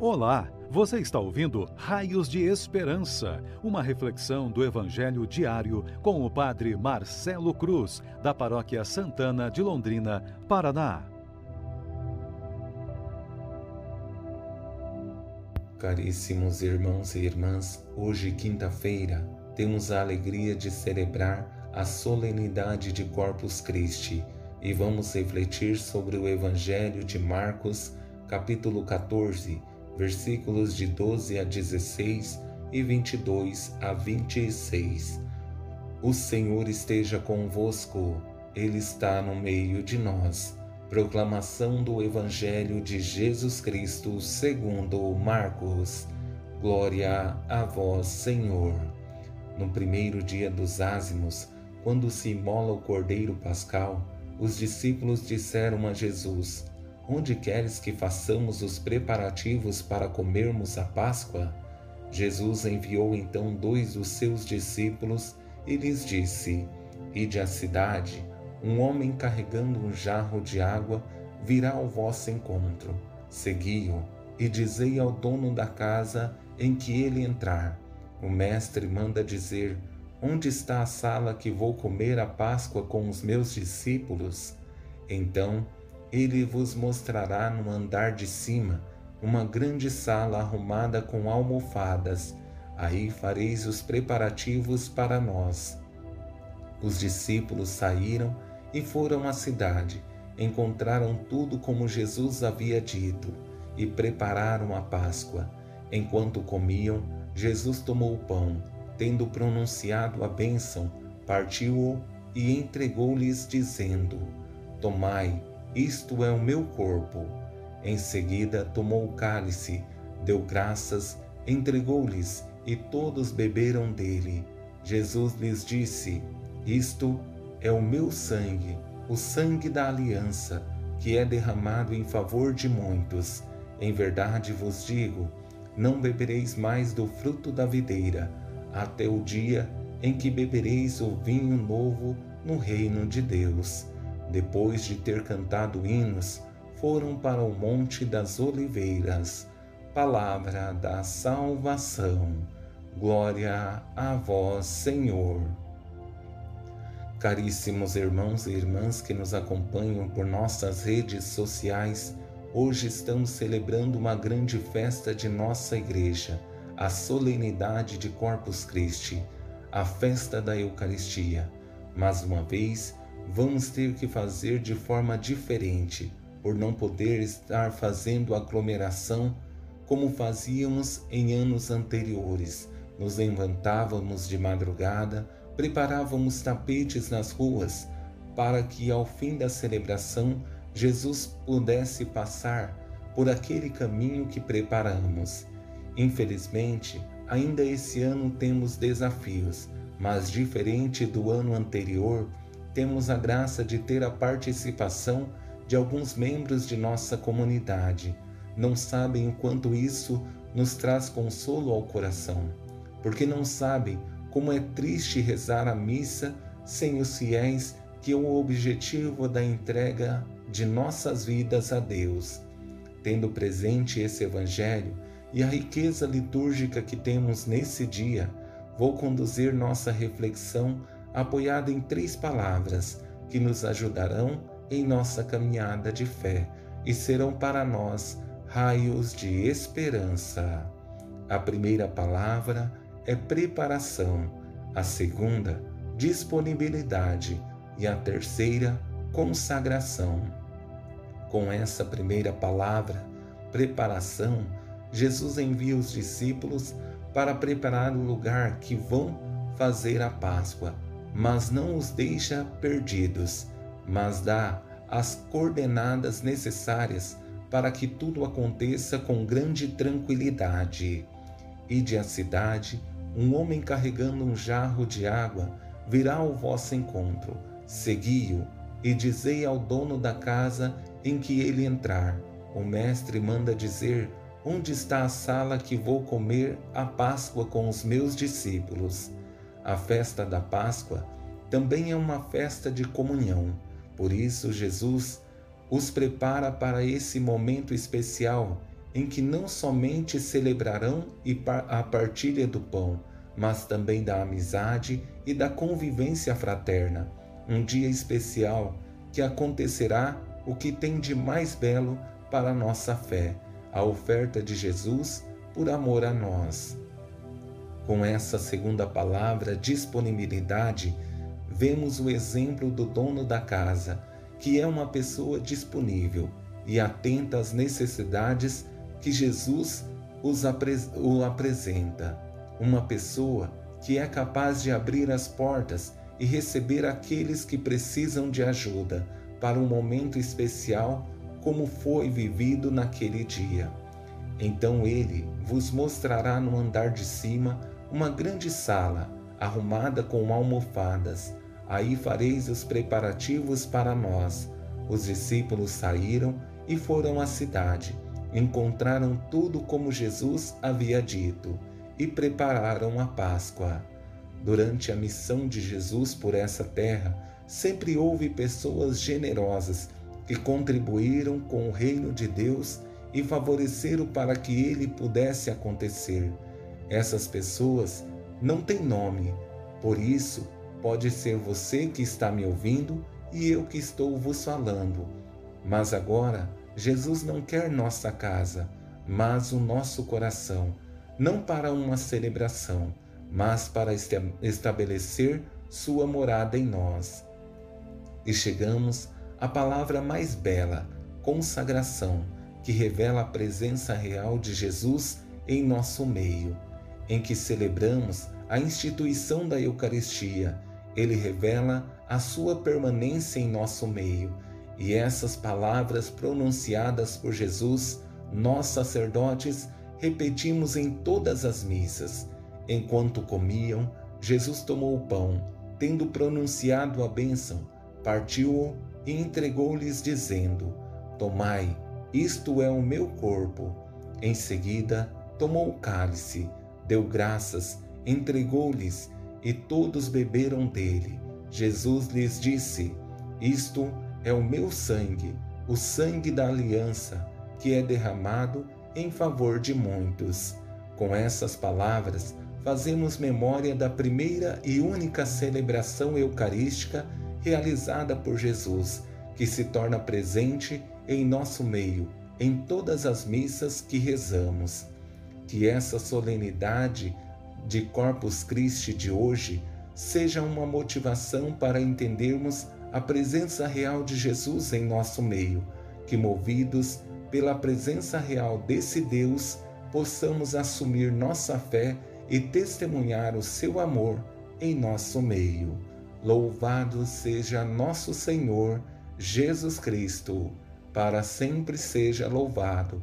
Olá, você está ouvindo Raios de Esperança, uma reflexão do Evangelho diário com o Padre Marcelo Cruz, da Paróquia Santana de Londrina, Paraná. Caríssimos irmãos e irmãs, hoje, quinta-feira, temos a alegria de celebrar a solenidade de Corpus Christi e vamos refletir sobre o Evangelho de Marcos, capítulo 14 versículos de 12 a 16 e 22 a 26. O Senhor esteja convosco, Ele está no meio de nós. Proclamação do Evangelho de Jesus Cristo segundo Marcos. Glória a vós, Senhor. No primeiro dia dos ázimos, quando se imola o cordeiro pascal, os discípulos disseram a Jesus: Onde queres que façamos os preparativos para comermos a Páscoa? Jesus enviou então dois dos seus discípulos e lhes disse: Ide à cidade, um homem carregando um jarro de água virá ao vosso encontro. Segui-o e dizei ao dono da casa em que ele entrar: O mestre manda dizer: Onde está a sala que vou comer a Páscoa com os meus discípulos? Então ele vos mostrará no andar de cima uma grande sala arrumada com almofadas. Aí fareis os preparativos para nós. Os discípulos saíram e foram à cidade. Encontraram tudo como Jesus havia dito e prepararam a Páscoa. Enquanto comiam, Jesus tomou o pão, tendo pronunciado a bênção, partiu-o e entregou-lhes, dizendo: Tomai, isto é o meu corpo. Em seguida, tomou o cálice, deu graças, entregou-lhes e todos beberam dele. Jesus lhes disse: Isto é o meu sangue, o sangue da aliança, que é derramado em favor de muitos. Em verdade vos digo: não bebereis mais do fruto da videira, até o dia em que bebereis o vinho novo no reino de Deus. Depois de ter cantado hinos, foram para o Monte das Oliveiras. Palavra da salvação. Glória a vós, Senhor. Caríssimos irmãos e irmãs que nos acompanham por nossas redes sociais, hoje estamos celebrando uma grande festa de nossa igreja, a solenidade de Corpus Christi, a festa da Eucaristia. Mais uma vez, vamos ter que fazer de forma diferente, por não poder estar fazendo aglomeração como fazíamos em anos anteriores. Nos levantávamos de madrugada, preparávamos tapetes nas ruas, para que ao fim da celebração Jesus pudesse passar por aquele caminho que preparamos. Infelizmente, ainda esse ano temos desafios, mas diferente do ano anterior, temos a graça de ter a participação de alguns membros de nossa comunidade. Não sabem o quanto isso nos traz consolo ao coração, porque não sabem como é triste rezar a missa sem os fiéis, que é o objetivo da entrega de nossas vidas a Deus. Tendo presente esse Evangelho e a riqueza litúrgica que temos nesse dia, vou conduzir nossa reflexão apoiada em três palavras que nos ajudarão em nossa caminhada de fé e serão para nós raios de esperança. A primeira palavra é preparação, a segunda, disponibilidade e a terceira, consagração. Com essa primeira palavra, preparação, Jesus envia os discípulos para preparar o lugar que vão fazer a Páscoa mas não os deixa perdidos, mas dá as coordenadas necessárias para que tudo aconteça com grande tranquilidade. Ide à cidade, um homem carregando um jarro de água virá ao vosso encontro. Segui-o e dizei ao dono da casa em que ele entrar: O mestre manda dizer: Onde está a sala que vou comer a Páscoa com os meus discípulos? A festa da Páscoa também é uma festa de comunhão. Por isso, Jesus os prepara para esse momento especial em que não somente celebrarão a partilha do pão, mas também da amizade e da convivência fraterna. Um dia especial que acontecerá o que tem de mais belo para a nossa fé, a oferta de Jesus por amor a nós. Com essa segunda palavra, disponibilidade, vemos o exemplo do dono da casa, que é uma pessoa disponível e atenta às necessidades que Jesus os apre o apresenta. Uma pessoa que é capaz de abrir as portas e receber aqueles que precisam de ajuda para um momento especial como foi vivido naquele dia. Então ele vos mostrará no andar de cima uma grande sala, arrumada com almofadas. Aí fareis os preparativos para nós. Os discípulos saíram e foram à cidade. Encontraram tudo como Jesus havia dito e prepararam a Páscoa. Durante a missão de Jesus por essa terra, sempre houve pessoas generosas que contribuíram com o reino de Deus e favoreceram para que ele pudesse acontecer. Essas pessoas não têm nome, por isso pode ser você que está me ouvindo e eu que estou vos falando. Mas agora, Jesus não quer nossa casa, mas o nosso coração, não para uma celebração, mas para estabelecer sua morada em nós. E chegamos à palavra mais bela, consagração que revela a presença real de Jesus em nosso meio, em que celebramos a instituição da Eucaristia. Ele revela a sua permanência em nosso meio, e essas palavras pronunciadas por Jesus, nós sacerdotes, repetimos em todas as missas. Enquanto comiam, Jesus tomou o pão, tendo pronunciado a bênção, partiu-o e entregou-lhes, dizendo: Tomai, isto é o meu corpo. Em seguida, tomou o cálice, deu graças, entregou-lhes, e todos beberam dele. Jesus lhes disse: Isto é o meu sangue, o sangue da aliança, que é derramado em favor de muitos. Com essas palavras, fazemos memória da primeira e única celebração eucarística realizada por Jesus, que se torna presente em nosso meio, em todas as missas que rezamos. Que essa solenidade de Corpus Christi de hoje seja uma motivação para entendermos a presença real de Jesus em nosso meio, que movidos pela presença real desse Deus, possamos assumir nossa fé e testemunhar o seu amor em nosso meio. Louvado seja nosso Senhor Jesus Cristo para sempre seja louvado.